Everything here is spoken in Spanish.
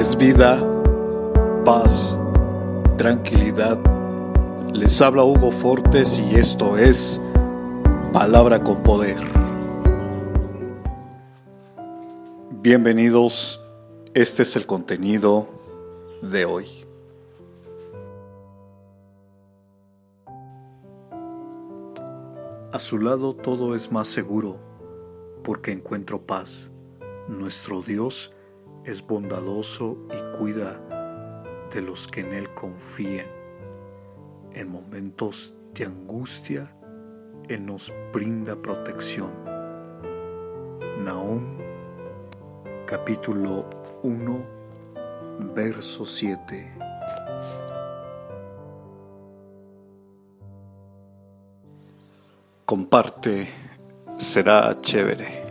es vida, paz, tranquilidad. Les habla Hugo Fortes y esto es Palabra con Poder. Bienvenidos, este es el contenido de hoy. A su lado todo es más seguro porque encuentro paz. Nuestro Dios es bondadoso y cuida de los que en Él confíen. En momentos de angustia, Él nos brinda protección. Nahum capítulo 1, verso 7. Comparte, será chévere.